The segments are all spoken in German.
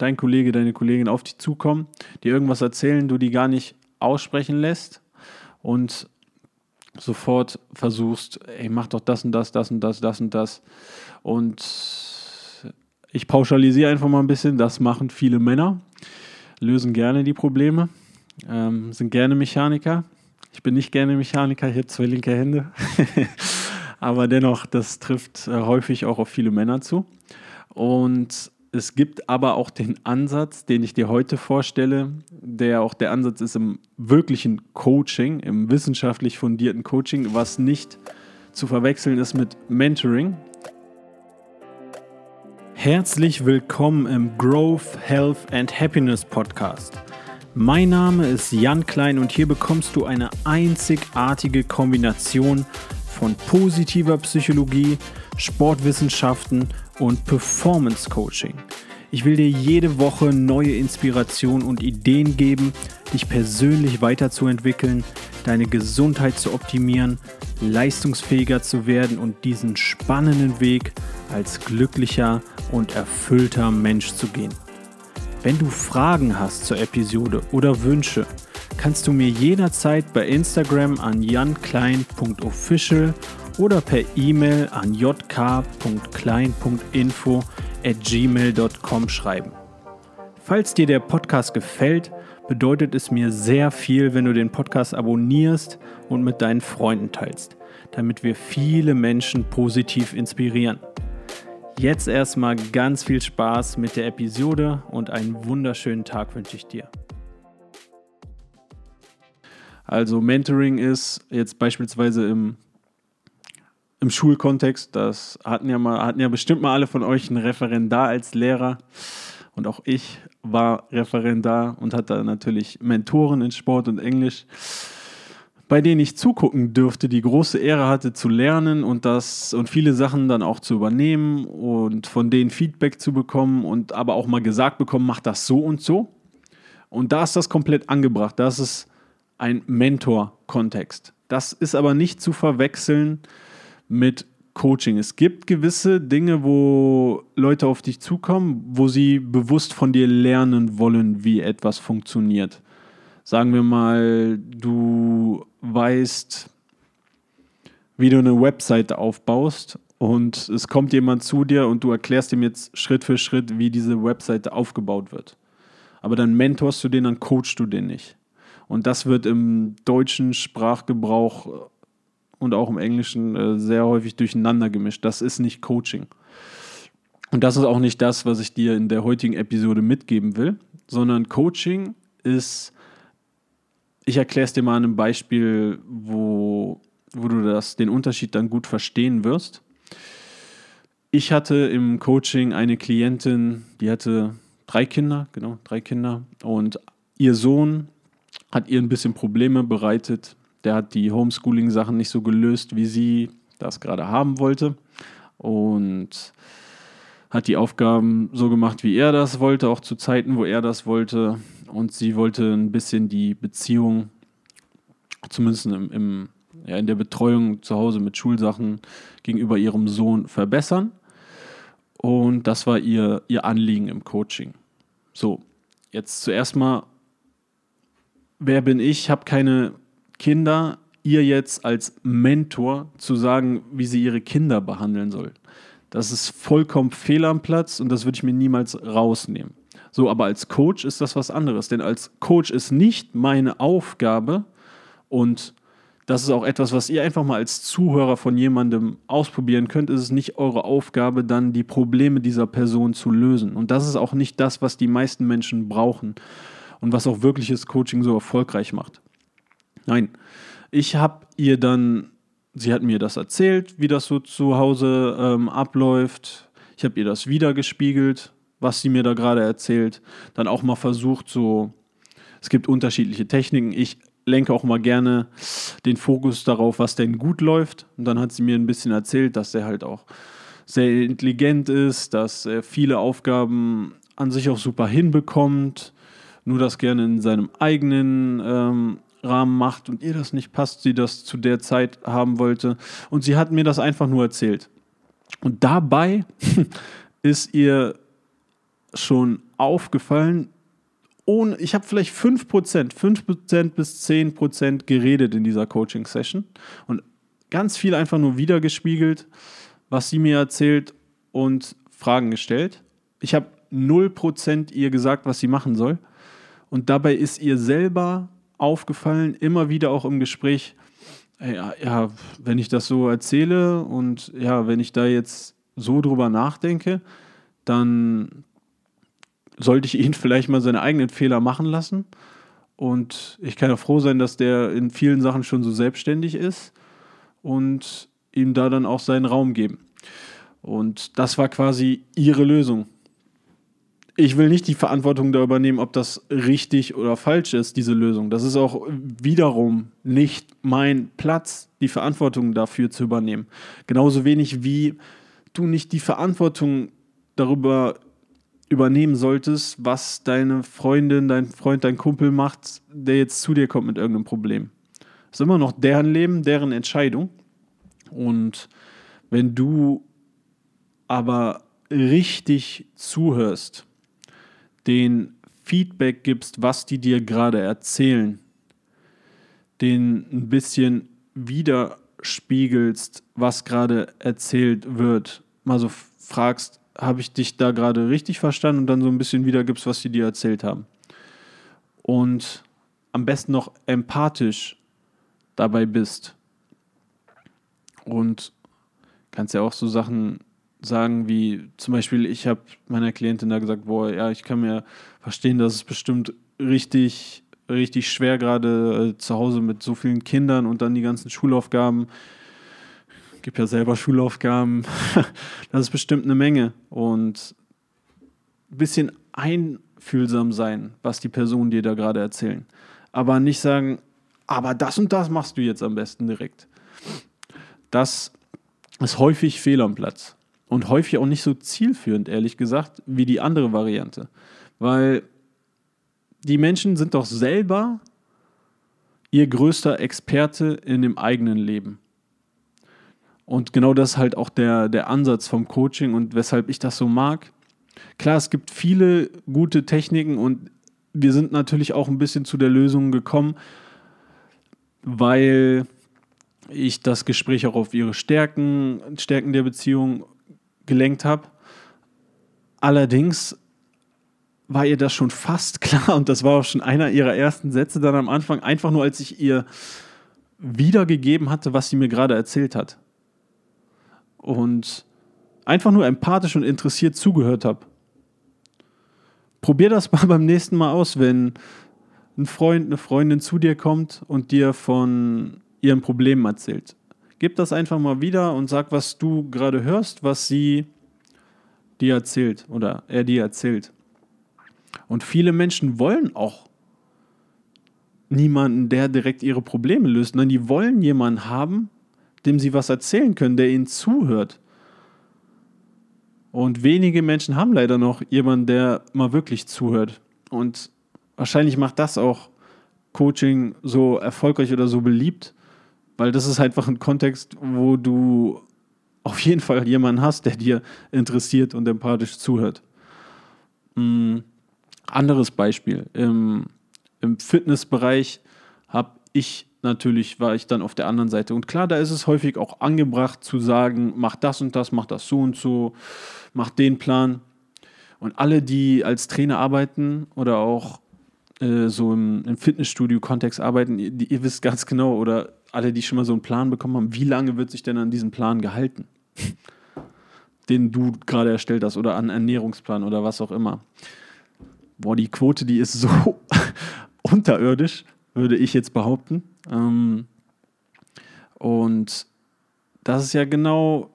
dein Kollege, deine Kollegin auf dich zukommen, dir irgendwas erzählen, du die gar nicht aussprechen lässt und sofort versuchst, ey, mach doch das und das, das und das, das und das. Und ich pauschalisiere einfach mal ein bisschen, das machen viele Männer, lösen gerne die Probleme, ähm, sind gerne Mechaniker. Ich bin nicht gerne Mechaniker, ich habe zwei linke Hände. Aber dennoch, das trifft äh, häufig auch auf viele Männer zu. Und es gibt aber auch den Ansatz, den ich dir heute vorstelle, der auch der Ansatz ist im wirklichen Coaching, im wissenschaftlich fundierten Coaching, was nicht zu verwechseln ist mit Mentoring. Herzlich willkommen im Growth, Health and Happiness Podcast. Mein Name ist Jan Klein und hier bekommst du eine einzigartige Kombination von positiver Psychologie, Sportwissenschaften und Performance Coaching. Ich will dir jede Woche neue Inspiration und Ideen geben, dich persönlich weiterzuentwickeln, deine Gesundheit zu optimieren, leistungsfähiger zu werden und diesen spannenden Weg als glücklicher und erfüllter Mensch zu gehen. Wenn du Fragen hast zur Episode oder Wünsche, kannst du mir jederzeit bei Instagram an janklein.official oder per E-Mail an jk.klein.info at gmail.com schreiben. Falls dir der Podcast gefällt, bedeutet es mir sehr viel, wenn du den Podcast abonnierst und mit deinen Freunden teilst, damit wir viele Menschen positiv inspirieren. Jetzt erstmal ganz viel Spaß mit der Episode und einen wunderschönen Tag wünsche ich dir. Also Mentoring ist jetzt beispielsweise im, im Schulkontext, das hatten ja, mal, hatten ja bestimmt mal alle von euch einen Referendar als Lehrer und auch ich war Referendar und hatte natürlich Mentoren in Sport und Englisch bei denen ich zugucken dürfte, die große Ehre hatte zu lernen und das und viele Sachen dann auch zu übernehmen und von denen Feedback zu bekommen und aber auch mal gesagt bekommen, mach das so und so. Und da ist das komplett angebracht. Das ist ein Mentor-Kontext. Das ist aber nicht zu verwechseln mit Coaching. Es gibt gewisse Dinge, wo Leute auf dich zukommen, wo sie bewusst von dir lernen wollen, wie etwas funktioniert sagen wir mal, du weißt, wie du eine Webseite aufbaust und es kommt jemand zu dir und du erklärst ihm jetzt Schritt für Schritt, wie diese Webseite aufgebaut wird. Aber dann mentorst du den, dann coachst du den nicht. Und das wird im deutschen Sprachgebrauch und auch im Englischen äh, sehr häufig durcheinander gemischt. Das ist nicht Coaching. Und das ist auch nicht das, was ich dir in der heutigen Episode mitgeben will, sondern Coaching ist ich erkläre es dir mal an einem Beispiel, wo, wo du das, den Unterschied dann gut verstehen wirst. Ich hatte im Coaching eine Klientin, die hatte drei Kinder, genau, drei Kinder. Und ihr Sohn hat ihr ein bisschen Probleme bereitet. Der hat die Homeschooling-Sachen nicht so gelöst, wie sie das gerade haben wollte. Und hat die Aufgaben so gemacht, wie er das wollte, auch zu Zeiten, wo er das wollte und sie wollte ein bisschen die Beziehung, zumindest im, im, ja, in der Betreuung zu Hause mit Schulsachen gegenüber ihrem Sohn verbessern. Und das war ihr, ihr Anliegen im Coaching. So, jetzt zuerst mal, wer bin ich? Ich habe keine Kinder. Ihr jetzt als Mentor zu sagen, wie sie ihre Kinder behandeln soll. Das ist vollkommen fehl am Platz und das würde ich mir niemals rausnehmen. So, aber als Coach ist das was anderes, denn als Coach ist nicht meine Aufgabe und das ist auch etwas, was ihr einfach mal als Zuhörer von jemandem ausprobieren könnt. ist Es nicht eure Aufgabe, dann die Probleme dieser Person zu lösen. Und das ist auch nicht das, was die meisten Menschen brauchen und was auch wirkliches Coaching so erfolgreich macht. Nein, ich habe ihr dann, sie hat mir das erzählt, wie das so zu Hause ähm, abläuft. Ich habe ihr das wiedergespiegelt was sie mir da gerade erzählt. Dann auch mal versucht, so, es gibt unterschiedliche Techniken. Ich lenke auch mal gerne den Fokus darauf, was denn gut läuft. Und dann hat sie mir ein bisschen erzählt, dass er halt auch sehr intelligent ist, dass er viele Aufgaben an sich auch super hinbekommt, nur das gerne in seinem eigenen ähm, Rahmen macht und ihr das nicht passt, sie das zu der Zeit haben wollte. Und sie hat mir das einfach nur erzählt. Und dabei ist ihr schon aufgefallen, ohne, ich habe vielleicht 5%, 5% bis 10% geredet in dieser Coaching-Session und ganz viel einfach nur wiedergespiegelt, was sie mir erzählt und Fragen gestellt. Ich habe 0% ihr gesagt, was sie machen soll. Und dabei ist ihr selber aufgefallen, immer wieder auch im Gespräch, ja, ja, wenn ich das so erzähle und ja, wenn ich da jetzt so drüber nachdenke, dann sollte ich ihn vielleicht mal seine eigenen Fehler machen lassen. Und ich kann ja froh sein, dass der in vielen Sachen schon so selbstständig ist und ihm da dann auch seinen Raum geben. Und das war quasi ihre Lösung. Ich will nicht die Verantwortung da übernehmen, ob das richtig oder falsch ist, diese Lösung. Das ist auch wiederum nicht mein Platz, die Verantwortung dafür zu übernehmen. Genauso wenig wie du nicht die Verantwortung darüber übernehmen solltest, was deine Freundin, dein Freund, dein Kumpel macht, der jetzt zu dir kommt mit irgendeinem Problem. Das ist immer noch deren Leben, deren Entscheidung. Und wenn du aber richtig zuhörst, den Feedback gibst, was die dir gerade erzählen, den ein bisschen widerspiegelst, was gerade erzählt wird, mal so fragst, habe ich dich da gerade richtig verstanden und dann so ein bisschen wiedergibst, was sie dir erzählt haben. Und am besten noch empathisch dabei bist. Und kannst ja auch so Sachen sagen wie zum Beispiel, ich habe meiner Klientin da gesagt, boah, ja, ich kann mir verstehen, dass es bestimmt richtig, richtig schwer gerade äh, zu Hause mit so vielen Kindern und dann die ganzen Schulaufgaben gebe ja selber Schulaufgaben. das ist bestimmt eine Menge. Und ein bisschen einfühlsam sein, was die Personen dir da gerade erzählen. Aber nicht sagen, aber das und das machst du jetzt am besten direkt. Das ist häufig fehl am Platz. Und häufig auch nicht so zielführend, ehrlich gesagt, wie die andere Variante. Weil die Menschen sind doch selber ihr größter Experte in dem eigenen Leben. Und genau das ist halt auch der, der Ansatz vom Coaching und weshalb ich das so mag. Klar, es gibt viele gute Techniken und wir sind natürlich auch ein bisschen zu der Lösung gekommen, weil ich das Gespräch auch auf ihre Stärken, Stärken der Beziehung gelenkt habe. Allerdings war ihr das schon fast klar und das war auch schon einer ihrer ersten Sätze dann am Anfang, einfach nur als ich ihr wiedergegeben hatte, was sie mir gerade erzählt hat und einfach nur empathisch und interessiert zugehört habe. Probier das mal beim nächsten Mal aus, wenn ein Freund, eine Freundin zu dir kommt und dir von ihren Problemen erzählt. Gib das einfach mal wieder und sag, was du gerade hörst, was sie dir erzählt oder er dir erzählt. Und viele Menschen wollen auch niemanden, der direkt ihre Probleme löst. Nein, die wollen jemanden haben, dem sie was erzählen können, der ihnen zuhört. Und wenige Menschen haben leider noch jemanden, der mal wirklich zuhört. Und wahrscheinlich macht das auch Coaching so erfolgreich oder so beliebt, weil das ist einfach ein Kontext, wo du auf jeden Fall jemanden hast, der dir interessiert und empathisch zuhört. Ein anderes Beispiel. Im, im Fitnessbereich habe ich natürlich war ich dann auf der anderen Seite. Und klar, da ist es häufig auch angebracht zu sagen, mach das und das, mach das so und so, mach den Plan. Und alle, die als Trainer arbeiten oder auch äh, so im, im Fitnessstudio-Kontext arbeiten, ihr, ihr, wisst ganz genau, oder alle, die schon mal so einen Plan bekommen haben, wie lange wird sich denn an diesen Plan gehalten? den du gerade erstellt hast oder an Ernährungsplan oder was auch immer. Boah, die Quote, die ist so unterirdisch, würde ich jetzt behaupten. Ähm, und das ist ja genau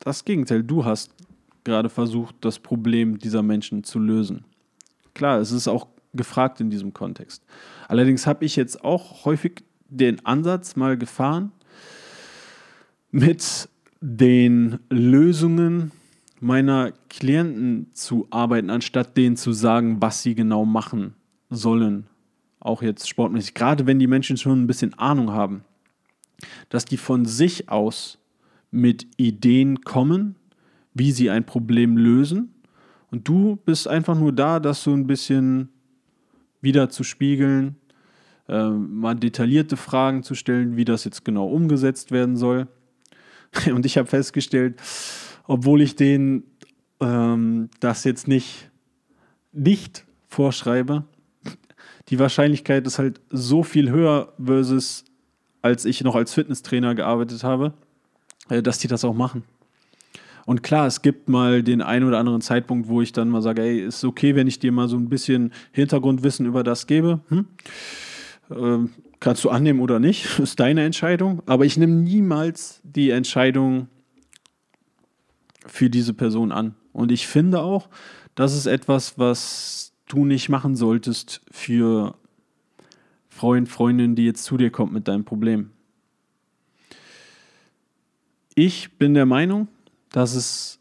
das Gegenteil. Du hast gerade versucht, das Problem dieser Menschen zu lösen. Klar, es ist auch gefragt in diesem Kontext. Allerdings habe ich jetzt auch häufig den Ansatz mal gefahren, mit den Lösungen meiner Klienten zu arbeiten, anstatt denen zu sagen, was sie genau machen sollen auch jetzt sportmäßig, gerade wenn die Menschen schon ein bisschen Ahnung haben, dass die von sich aus mit Ideen kommen, wie sie ein Problem lösen. Und du bist einfach nur da, das so ein bisschen wieder zu spiegeln, äh, mal detaillierte Fragen zu stellen, wie das jetzt genau umgesetzt werden soll. Und ich habe festgestellt, obwohl ich denen ähm, das jetzt nicht, nicht vorschreibe, die Wahrscheinlichkeit ist halt so viel höher versus als ich noch als Fitnesstrainer gearbeitet habe, äh, dass die das auch machen. Und klar, es gibt mal den einen oder anderen Zeitpunkt, wo ich dann mal sage, ey, ist okay, wenn ich dir mal so ein bisschen Hintergrundwissen über das gebe. Hm? Ähm, kannst du annehmen oder nicht, ist deine Entscheidung. Aber ich nehme niemals die Entscheidung für diese Person an. Und ich finde auch, das ist etwas, was du nicht machen solltest für Freund, Freundin, die jetzt zu dir kommt mit deinem Problem. Ich bin der Meinung, dass es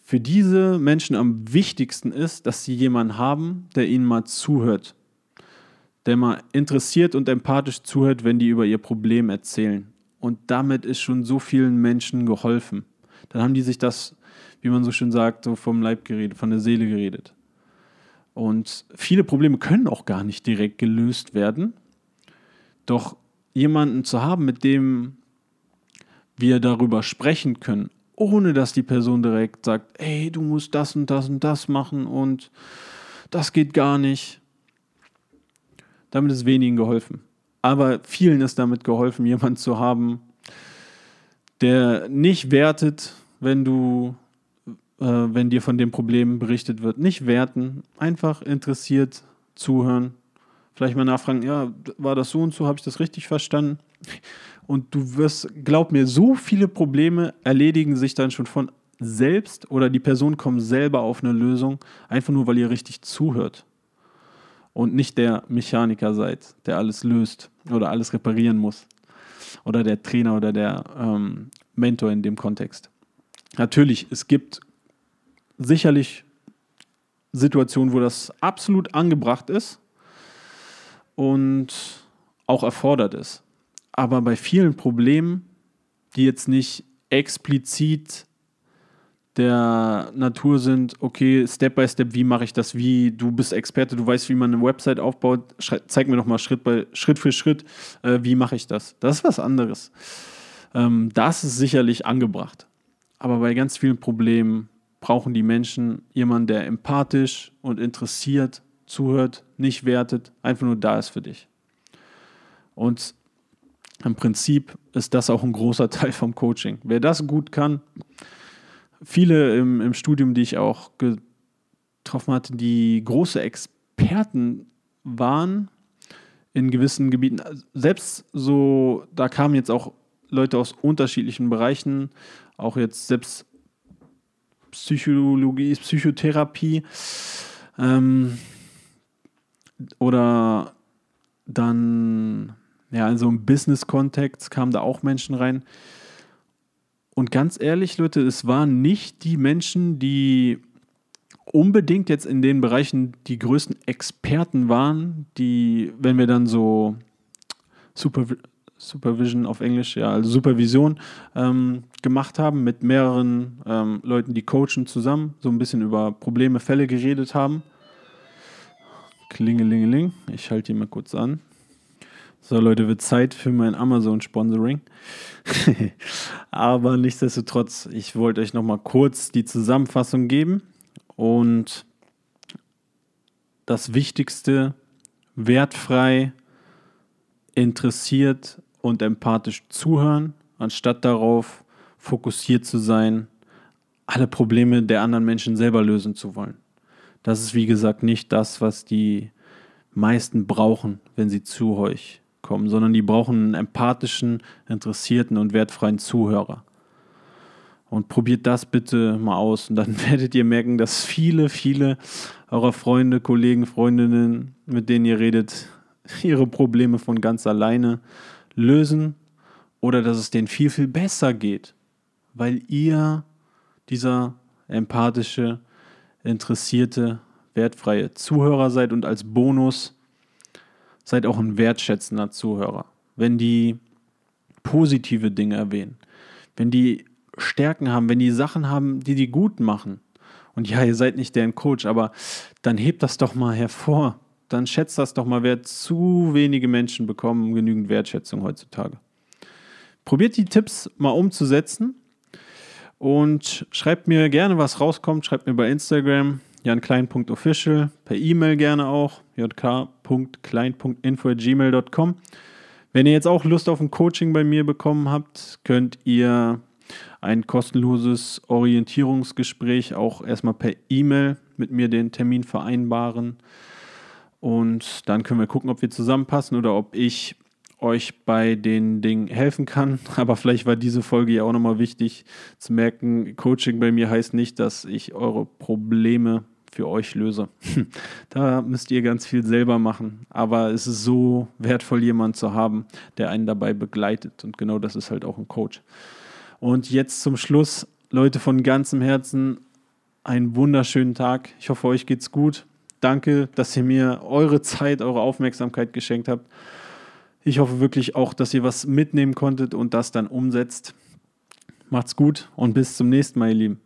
für diese Menschen am wichtigsten ist, dass sie jemanden haben, der ihnen mal zuhört. Der mal interessiert und empathisch zuhört, wenn die über ihr Problem erzählen. Und damit ist schon so vielen Menschen geholfen. Dann haben die sich das, wie man so schön sagt, so vom Leib geredet, von der Seele geredet. Und viele Probleme können auch gar nicht direkt gelöst werden. Doch jemanden zu haben, mit dem wir darüber sprechen können, ohne dass die Person direkt sagt, ey, du musst das und das und das machen und das geht gar nicht. Damit ist wenigen geholfen. Aber vielen ist damit geholfen, jemanden zu haben, der nicht wertet, wenn du, äh, wenn dir von dem Problem berichtet wird. Nicht werten, einfach interessiert zuhören. Vielleicht mal nachfragen, ja, war das so und so, habe ich das richtig verstanden? und du wirst, glaub mir, so viele Probleme erledigen sich dann schon von selbst oder die Person kommt selber auf eine Lösung, einfach nur, weil ihr richtig zuhört. Und nicht der Mechaniker seid, der alles löst oder alles reparieren muss. Oder der Trainer oder der ähm, Mentor in dem Kontext. Natürlich, es gibt sicherlich Situationen, wo das absolut angebracht ist und auch erfordert ist. Aber bei vielen Problemen, die jetzt nicht explizit der Natur sind, okay, Step by Step, wie mache ich das, wie, du bist Experte, du weißt, wie man eine Website aufbaut, zeig mir doch mal Schritt, bei, Schritt für Schritt, äh, wie mache ich das. Das ist was anderes. Ähm, das ist sicherlich angebracht. Aber bei ganz vielen Problemen brauchen die Menschen jemanden, der empathisch und interessiert zuhört, nicht wertet, einfach nur da ist für dich. Und im Prinzip ist das auch ein großer Teil vom Coaching. Wer das gut kann, viele im, im Studium, die ich auch getroffen hatte, die große Experten waren in gewissen Gebieten, selbst so, da kamen jetzt auch Leute aus unterschiedlichen Bereichen, auch jetzt selbst Psychologie, Psychotherapie ähm, oder dann ja, in so einem Business-Kontext kamen da auch Menschen rein. Und ganz ehrlich, Leute, es waren nicht die Menschen, die unbedingt jetzt in den Bereichen die größten Experten waren, die, wenn wir dann so Super, Supervision auf Englisch, ja, also Supervision ähm, gemacht haben mit mehreren ähm, Leuten, die coachen zusammen, so ein bisschen über Probleme, Fälle geredet haben. Klingelingeling, ich halte die mal kurz an. So, Leute, wird Zeit für mein Amazon-Sponsoring. Aber nichtsdestotrotz, ich wollte euch nochmal kurz die Zusammenfassung geben und das Wichtigste, wertfrei, interessiert und empathisch zuhören, anstatt darauf fokussiert zu sein, alle Probleme der anderen Menschen selber lösen zu wollen. Das ist, wie gesagt, nicht das, was die meisten brauchen, wenn sie zu euch kommen, sondern die brauchen einen empathischen, interessierten und wertfreien Zuhörer. Und probiert das bitte mal aus und dann werdet ihr merken, dass viele, viele eurer Freunde, Kollegen, Freundinnen, mit denen ihr redet, ihre Probleme von ganz alleine lösen oder dass es denen viel, viel besser geht, weil ihr dieser empathische, interessierte, wertfreie Zuhörer seid und als Bonus seid auch ein wertschätzender Zuhörer. Wenn die positive Dinge erwähnen, wenn die Stärken haben, wenn die Sachen haben, die die gut machen Und ja, ihr seid nicht deren Coach, aber dann hebt das doch mal hervor. Dann schätzt das doch mal wert. Zu wenige Menschen bekommen genügend Wertschätzung heutzutage. Probiert die Tipps mal umzusetzen und schreibt mir gerne, was rauskommt. Schreibt mir bei Instagram janklein.official, per E-Mail gerne auch jk.klein.info.gmail.com. Wenn ihr jetzt auch Lust auf ein Coaching bei mir bekommen habt, könnt ihr ein kostenloses Orientierungsgespräch auch erstmal per E-Mail mit mir den Termin vereinbaren. Und dann können wir gucken, ob wir zusammenpassen oder ob ich euch bei den Dingen helfen kann. Aber vielleicht war diese Folge ja auch nochmal wichtig zu merken, Coaching bei mir heißt nicht, dass ich eure Probleme für euch löse. da müsst ihr ganz viel selber machen. Aber es ist so wertvoll, jemanden zu haben, der einen dabei begleitet. Und genau das ist halt auch ein Coach. Und jetzt zum Schluss, Leute, von ganzem Herzen einen wunderschönen Tag. Ich hoffe, euch geht's gut. Danke, dass ihr mir eure Zeit, eure Aufmerksamkeit geschenkt habt. Ich hoffe wirklich auch, dass ihr was mitnehmen konntet und das dann umsetzt. Macht's gut und bis zum nächsten Mal, ihr Lieben.